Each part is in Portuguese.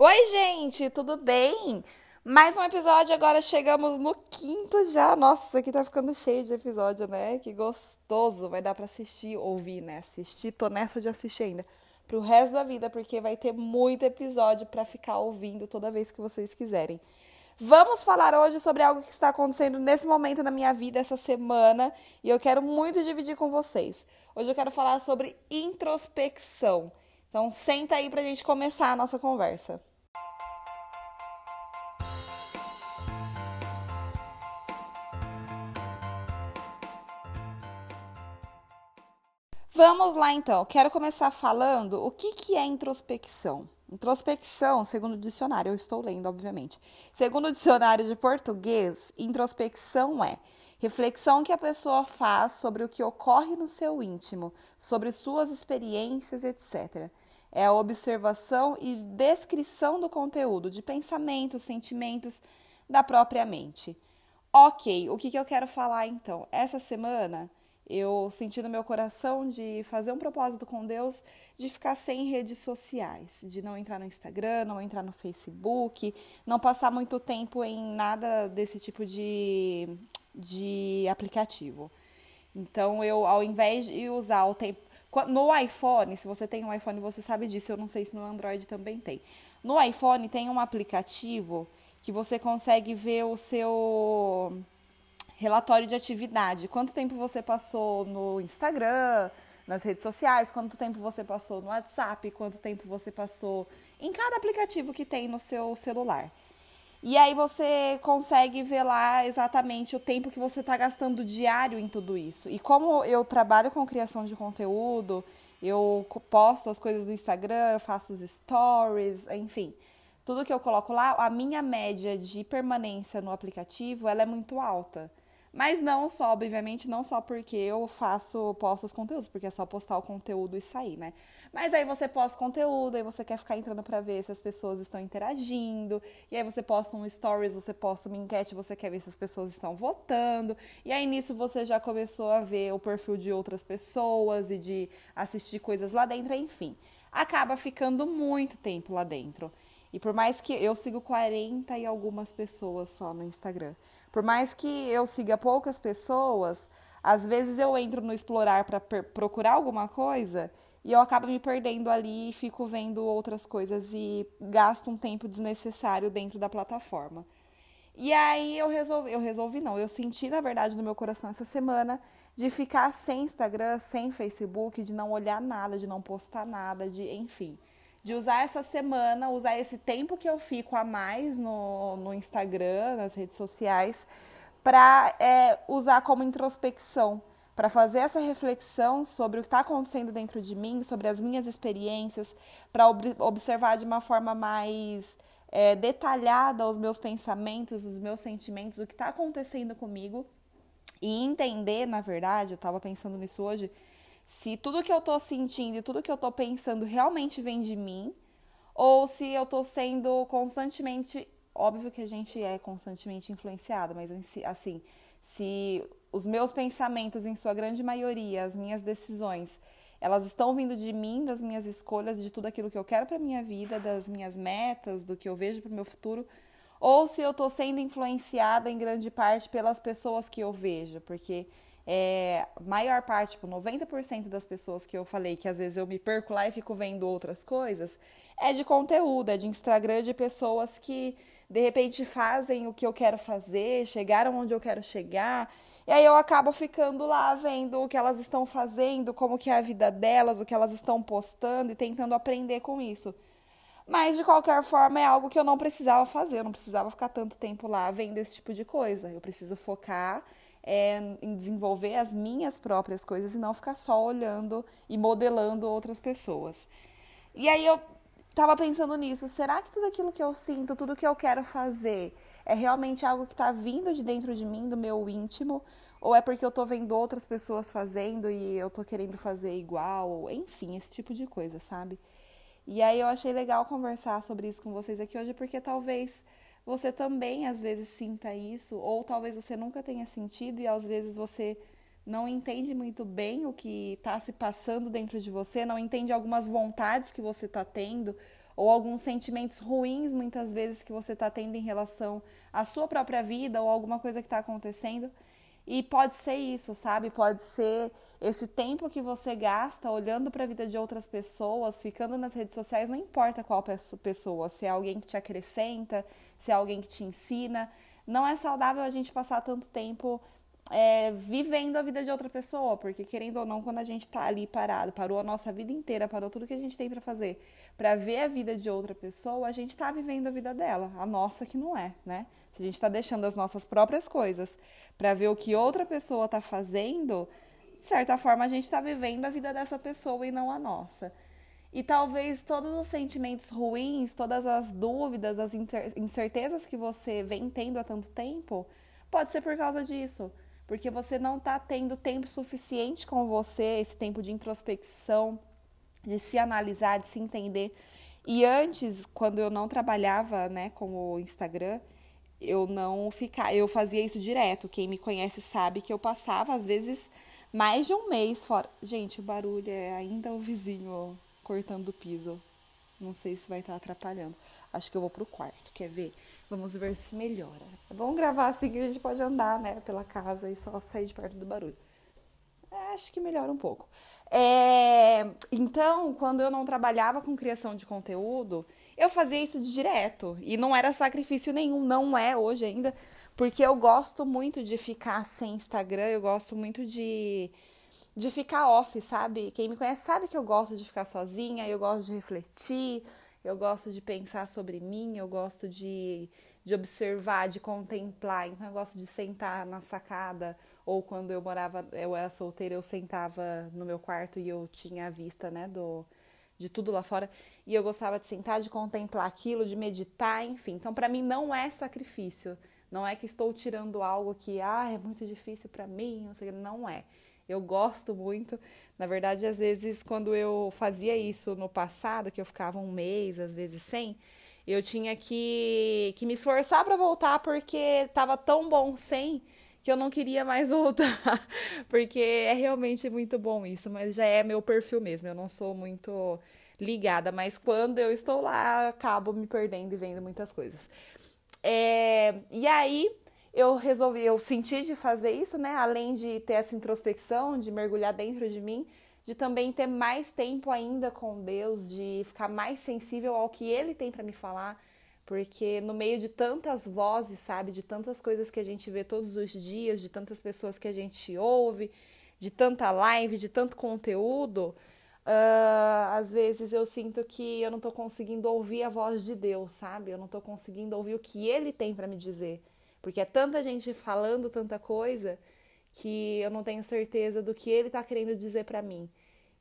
Oi, gente, tudo bem? Mais um episódio, agora chegamos no quinto já. Nossa, aqui tá ficando cheio de episódio, né? Que gostoso. Vai dar pra assistir, ouvir, né? Assistir, tô nessa de assistir ainda. Pro resto da vida, porque vai ter muito episódio para ficar ouvindo toda vez que vocês quiserem. Vamos falar hoje sobre algo que está acontecendo nesse momento na minha vida, essa semana, e eu quero muito dividir com vocês. Hoje eu quero falar sobre introspecção. Então, senta aí pra gente começar a nossa conversa. Vamos lá então. Quero começar falando o que, que é introspecção. Introspecção, segundo o dicionário, eu estou lendo, obviamente. Segundo o dicionário de português, introspecção é reflexão que a pessoa faz sobre o que ocorre no seu íntimo, sobre suas experiências, etc. É a observação e descrição do conteúdo, de pensamentos, sentimentos da própria mente. Ok, o que, que eu quero falar então? Essa semana eu senti no meu coração de fazer um propósito com Deus de ficar sem redes sociais, de não entrar no Instagram, não entrar no Facebook, não passar muito tempo em nada desse tipo de, de aplicativo. Então, eu, ao invés de usar o tempo. No iPhone, se você tem um iPhone, você sabe disso, eu não sei se no Android também tem. No iPhone tem um aplicativo que você consegue ver o seu relatório de atividade. Quanto tempo você passou no Instagram, nas redes sociais, quanto tempo você passou no WhatsApp, quanto tempo você passou em cada aplicativo que tem no seu celular. E aí você consegue ver lá exatamente o tempo que você está gastando diário em tudo isso. E como eu trabalho com criação de conteúdo, eu posto as coisas no Instagram, eu faço os stories, enfim. Tudo que eu coloco lá, a minha média de permanência no aplicativo, ela é muito alta. Mas não só, obviamente, não só porque eu faço, posto os conteúdos, porque é só postar o conteúdo e sair, né? Mas aí você posta conteúdo, aí você quer ficar entrando para ver se as pessoas estão interagindo, e aí você posta um stories, você posta uma enquete, você quer ver se as pessoas estão votando, e aí nisso você já começou a ver o perfil de outras pessoas e de assistir coisas lá dentro, enfim. Acaba ficando muito tempo lá dentro. E por mais que eu sigo 40 e algumas pessoas só no Instagram. Por mais que eu siga poucas pessoas, às vezes eu entro no explorar para procurar alguma coisa e eu acabo me perdendo ali e fico vendo outras coisas e gasto um tempo desnecessário dentro da plataforma. E aí eu resolvi, eu resolvi não, eu senti na verdade no meu coração essa semana de ficar sem Instagram, sem Facebook, de não olhar nada, de não postar nada, de enfim de usar essa semana, usar esse tempo que eu fico a mais no, no Instagram, nas redes sociais, para é, usar como introspecção, para fazer essa reflexão sobre o que está acontecendo dentro de mim, sobre as minhas experiências, para ob observar de uma forma mais é, detalhada os meus pensamentos, os meus sentimentos, o que está acontecendo comigo e entender, na verdade, eu estava pensando nisso hoje se tudo que eu tô sentindo e tudo que eu tô pensando realmente vem de mim, ou se eu tô sendo constantemente. Óbvio que a gente é constantemente influenciado, mas assim, se os meus pensamentos, em sua grande maioria, as minhas decisões, elas estão vindo de mim, das minhas escolhas, de tudo aquilo que eu quero para minha vida, das minhas metas, do que eu vejo para o meu futuro, ou se eu estou sendo influenciada em grande parte pelas pessoas que eu vejo, porque é, maior parte, tipo, 90% das pessoas que eu falei que às vezes eu me perco lá e fico vendo outras coisas, é de conteúdo, é de Instagram de pessoas que de repente fazem o que eu quero fazer, chegaram onde eu quero chegar. E aí eu acabo ficando lá vendo o que elas estão fazendo, como que é a vida delas, o que elas estão postando e tentando aprender com isso. Mas de qualquer forma é algo que eu não precisava fazer, eu não precisava ficar tanto tempo lá vendo esse tipo de coisa. Eu preciso focar é, em desenvolver as minhas próprias coisas e não ficar só olhando e modelando outras pessoas. E aí eu estava pensando nisso, será que tudo aquilo que eu sinto, tudo que eu quero fazer é realmente algo que está vindo de dentro de mim, do meu íntimo? Ou é porque eu estou vendo outras pessoas fazendo e eu estou querendo fazer igual? Enfim, esse tipo de coisa, sabe? E aí eu achei legal conversar sobre isso com vocês aqui hoje, porque talvez você também às vezes sinta isso, ou talvez você nunca tenha sentido e às vezes você não entende muito bem o que está se passando dentro de você, não entende algumas vontades que você está tendo, ou alguns sentimentos ruins, muitas vezes, que você está tendo em relação à sua própria vida ou alguma coisa que está acontecendo. E pode ser isso, sabe? Pode ser esse tempo que você gasta olhando para a vida de outras pessoas, ficando nas redes sociais, não importa qual pessoa, se é alguém que te acrescenta, se é alguém que te ensina. Não é saudável a gente passar tanto tempo é, vivendo a vida de outra pessoa, porque querendo ou não, quando a gente tá ali parado, parou a nossa vida inteira, parou tudo que a gente tem para fazer, para ver a vida de outra pessoa, a gente tá vivendo a vida dela, a nossa que não é, né? Se a gente tá deixando as nossas próprias coisas para ver o que outra pessoa tá fazendo, de certa forma a gente tá vivendo a vida dessa pessoa e não a nossa. E talvez todos os sentimentos ruins, todas as dúvidas, as incertezas que você vem tendo há tanto tempo, pode ser por causa disso porque você não está tendo tempo suficiente com você, esse tempo de introspecção, de se analisar, de se entender. E antes, quando eu não trabalhava, né, como Instagram, eu não ficava, eu fazia isso direto. Quem me conhece sabe que eu passava às vezes mais de um mês fora. Gente, o barulho é ainda o vizinho cortando o piso. Não sei se vai estar atrapalhando. Acho que eu vou pro quarto, quer ver? Vamos ver se melhora. Vamos gravar assim que a gente pode andar, né, pela casa e só sair de perto do barulho. É, acho que melhora um pouco. É, então, quando eu não trabalhava com criação de conteúdo, eu fazia isso de direto. E não era sacrifício nenhum, não é hoje ainda, porque eu gosto muito de ficar sem Instagram, eu gosto muito de, de ficar off, sabe? Quem me conhece sabe que eu gosto de ficar sozinha, eu gosto de refletir, eu gosto de pensar sobre mim, eu gosto de, de observar, de contemplar. Então, eu gosto de sentar na sacada, ou quando eu morava, eu era solteira, eu sentava no meu quarto e eu tinha a vista, né, do, de tudo lá fora. E eu gostava de sentar, de contemplar aquilo, de meditar, enfim. Então, para mim, não é sacrifício. Não é que estou tirando algo que, ah, é muito difícil para mim, não sei, não é. Eu gosto muito. Na verdade, às vezes, quando eu fazia isso no passado, que eu ficava um mês, às vezes sem, eu tinha que, que me esforçar para voltar porque estava tão bom sem que eu não queria mais voltar. porque é realmente muito bom isso, mas já é meu perfil mesmo. Eu não sou muito ligada, mas quando eu estou lá, acabo me perdendo e vendo muitas coisas. É, e aí, eu resolvi, eu senti de fazer isso, né? Além de ter essa introspecção, de mergulhar dentro de mim, de também ter mais tempo ainda com Deus, de ficar mais sensível ao que Ele tem para me falar, porque no meio de tantas vozes, sabe, de tantas coisas que a gente vê todos os dias, de tantas pessoas que a gente ouve, de tanta live, de tanto conteúdo, uh, às vezes eu sinto que eu não tô conseguindo ouvir a voz de Deus, sabe? Eu não tô conseguindo ouvir o que Ele tem para me dizer. Porque é tanta gente falando tanta coisa que eu não tenho certeza do que ele está querendo dizer para mim.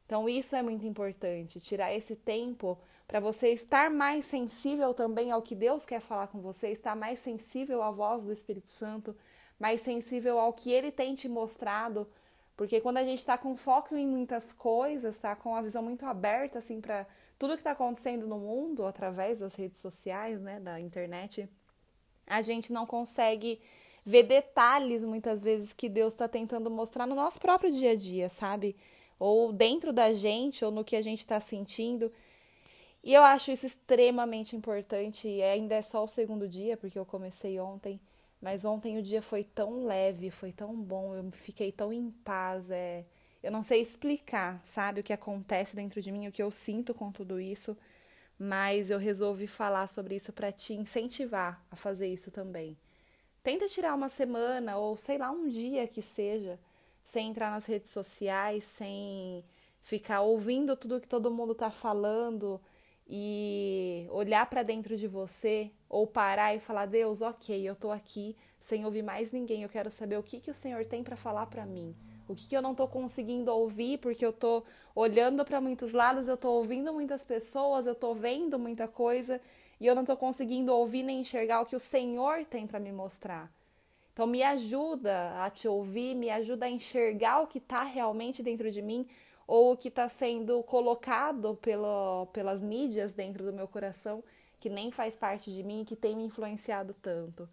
Então, isso é muito importante, tirar esse tempo para você estar mais sensível também ao que Deus quer falar com você, estar mais sensível à voz do Espírito Santo, mais sensível ao que ele tem te mostrado. Porque quando a gente está com foco em muitas coisas, está com a visão muito aberta assim para tudo que está acontecendo no mundo através das redes sociais, né, da internet, a gente não consegue ver detalhes muitas vezes que Deus está tentando mostrar no nosso próprio dia a dia, sabe? Ou dentro da gente, ou no que a gente está sentindo. E eu acho isso extremamente importante. E ainda é só o segundo dia, porque eu comecei ontem. Mas ontem o dia foi tão leve, foi tão bom, eu fiquei tão em paz. É... Eu não sei explicar, sabe, o que acontece dentro de mim, o que eu sinto com tudo isso mas eu resolvi falar sobre isso para te incentivar a fazer isso também. Tenta tirar uma semana ou sei lá um dia que seja, sem entrar nas redes sociais, sem ficar ouvindo tudo que todo mundo está falando e olhar para dentro de você ou parar e falar: Deus, ok, eu estou aqui sem ouvir mais ninguém. Eu quero saber o que que o Senhor tem para falar para mim. O que, que eu não estou conseguindo ouvir porque eu estou olhando para muitos lados, eu estou ouvindo muitas pessoas, eu estou vendo muita coisa e eu não estou conseguindo ouvir nem enxergar o que o Senhor tem para me mostrar. Então, me ajuda a te ouvir, me ajuda a enxergar o que está realmente dentro de mim ou o que está sendo colocado pelo, pelas mídias dentro do meu coração, que nem faz parte de mim e que tem me influenciado tanto.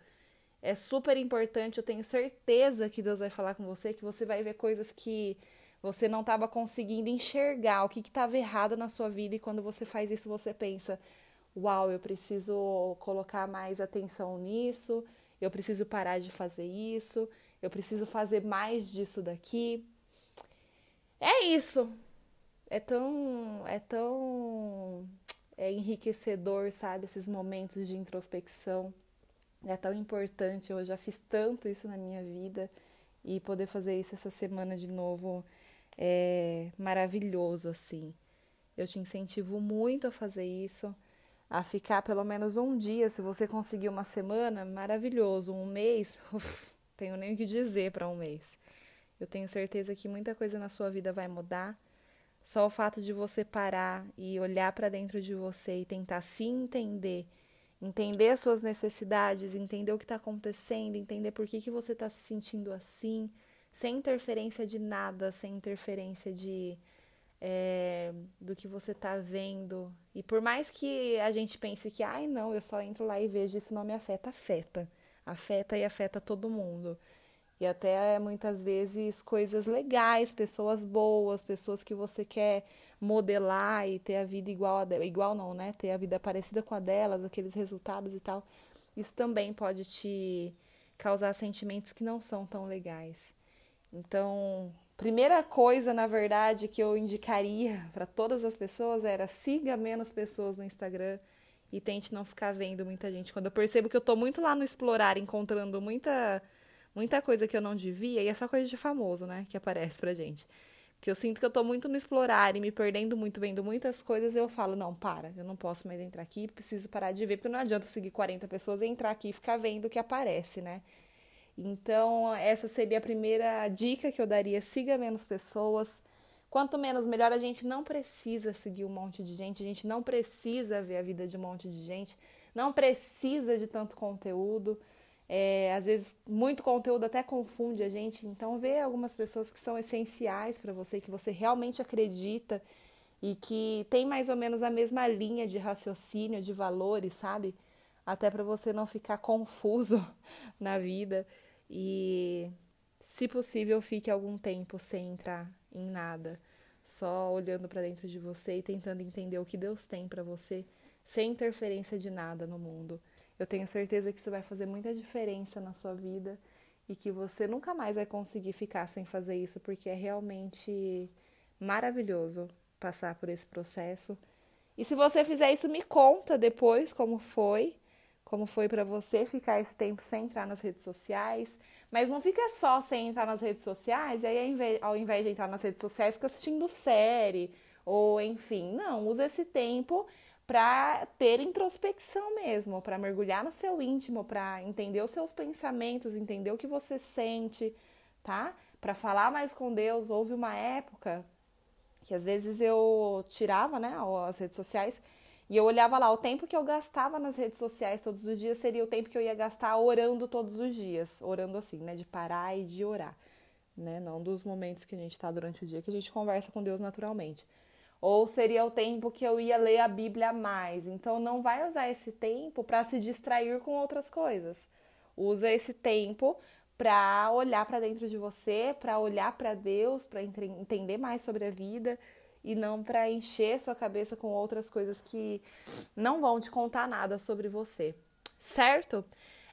É super importante, eu tenho certeza que Deus vai falar com você, que você vai ver coisas que você não estava conseguindo enxergar, o que estava errado na sua vida, e quando você faz isso, você pensa: uau, eu preciso colocar mais atenção nisso, eu preciso parar de fazer isso, eu preciso fazer mais disso daqui. É isso. É tão é tão é enriquecedor, sabe, esses momentos de introspecção. É tão importante, eu já fiz tanto isso na minha vida e poder fazer isso essa semana de novo é maravilhoso assim. Eu te incentivo muito a fazer isso a ficar pelo menos um dia, se você conseguir uma semana, maravilhoso. Um mês, uf, tenho nem o que dizer para um mês. Eu tenho certeza que muita coisa na sua vida vai mudar. Só o fato de você parar e olhar para dentro de você e tentar se entender, entender as suas necessidades, entender o que está acontecendo, entender por que, que você está se sentindo assim, sem interferência de nada, sem interferência de é, do que você está vendo. E por mais que a gente pense que, ai, não, eu só entro lá e vejo isso não me afeta, afeta. Afeta e afeta todo mundo. E até muitas vezes coisas legais, pessoas boas, pessoas que você quer modelar e ter a vida igual a dela. Igual não, né? Ter a vida parecida com a delas, aqueles resultados e tal. Isso também pode te causar sentimentos que não são tão legais. Então, Primeira coisa, na verdade, que eu indicaria para todas as pessoas era siga menos pessoas no Instagram e tente não ficar vendo muita gente. Quando eu percebo que eu tô muito lá no explorar, encontrando muita muita coisa que eu não devia, e é só coisa de famoso, né, que aparece pra gente. Que eu sinto que eu tô muito no explorar e me perdendo muito, vendo muitas coisas, eu falo, não, para, eu não posso mais entrar aqui, preciso parar de ver, porque não adianta seguir 40 pessoas e entrar aqui e ficar vendo o que aparece, né? Então, essa seria a primeira dica que eu daria: siga menos pessoas. Quanto menos, melhor. A gente não precisa seguir um monte de gente, a gente não precisa ver a vida de um monte de gente, não precisa de tanto conteúdo. É, às vezes, muito conteúdo até confunde a gente. Então, vê algumas pessoas que são essenciais para você, que você realmente acredita e que tem mais ou menos a mesma linha de raciocínio, de valores, sabe? Até para você não ficar confuso na vida. E, se possível, fique algum tempo sem entrar em nada, só olhando para dentro de você e tentando entender o que Deus tem para você, sem interferência de nada no mundo. Eu tenho certeza que isso vai fazer muita diferença na sua vida e que você nunca mais vai conseguir ficar sem fazer isso, porque é realmente maravilhoso passar por esse processo. E se você fizer isso, me conta depois como foi como foi para você ficar esse tempo sem entrar nas redes sociais. Mas não fica só sem entrar nas redes sociais, e aí ao invés de entrar nas redes sociais, fica assistindo série, ou enfim. Não, usa esse tempo para ter introspecção mesmo, para mergulhar no seu íntimo, para entender os seus pensamentos, entender o que você sente, tá? Para falar mais com Deus. Houve uma época que às vezes eu tirava, né, as redes sociais e eu olhava lá, o tempo que eu gastava nas redes sociais todos os dias seria o tempo que eu ia gastar orando todos os dias. Orando assim, né? De parar e de orar. Né? Não dos momentos que a gente está durante o dia, que a gente conversa com Deus naturalmente. Ou seria o tempo que eu ia ler a Bíblia mais. Então não vai usar esse tempo para se distrair com outras coisas. Usa esse tempo para olhar para dentro de você, para olhar para Deus, para entender mais sobre a vida e não para encher sua cabeça com outras coisas que não vão te contar nada sobre você. Certo?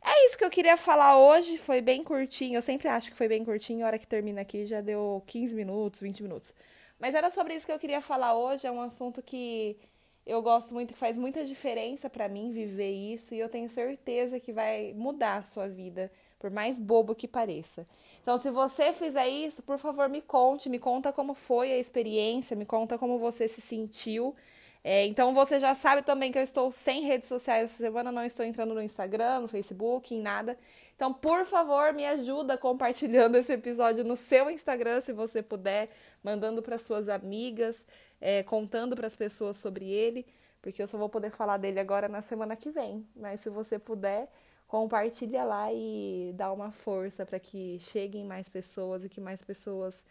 É isso que eu queria falar hoje. Foi bem curtinho. Eu sempre acho que foi bem curtinho. A hora que termina aqui já deu 15 minutos, 20 minutos. Mas era sobre isso que eu queria falar hoje. É um assunto que eu gosto muito, que faz muita diferença para mim viver isso. E eu tenho certeza que vai mudar a sua vida, por mais bobo que pareça. Então, se você fizer isso, por favor, me conte, me conta como foi a experiência, me conta como você se sentiu. É, então, você já sabe também que eu estou sem redes sociais essa semana, não estou entrando no Instagram, no Facebook, em nada. Então, por favor, me ajuda compartilhando esse episódio no seu Instagram, se você puder, mandando para suas amigas, é, contando para as pessoas sobre ele, porque eu só vou poder falar dele agora na semana que vem. Mas se você puder, compartilha lá e dá uma força para que cheguem mais pessoas e que mais pessoas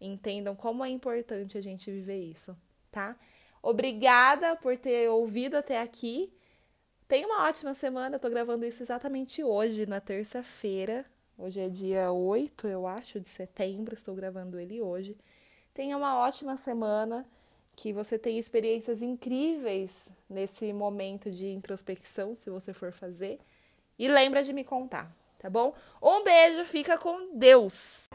entendam como é importante a gente viver isso, tá? Obrigada por ter ouvido até aqui. Tenha uma ótima semana. Eu tô gravando isso exatamente hoje, na terça-feira. Hoje é dia 8, eu acho, de setembro. Estou gravando ele hoje. Tenha uma ótima semana. Que você tenha experiências incríveis nesse momento de introspecção, se você for fazer. E lembra de me contar, tá bom? Um beijo, fica com Deus!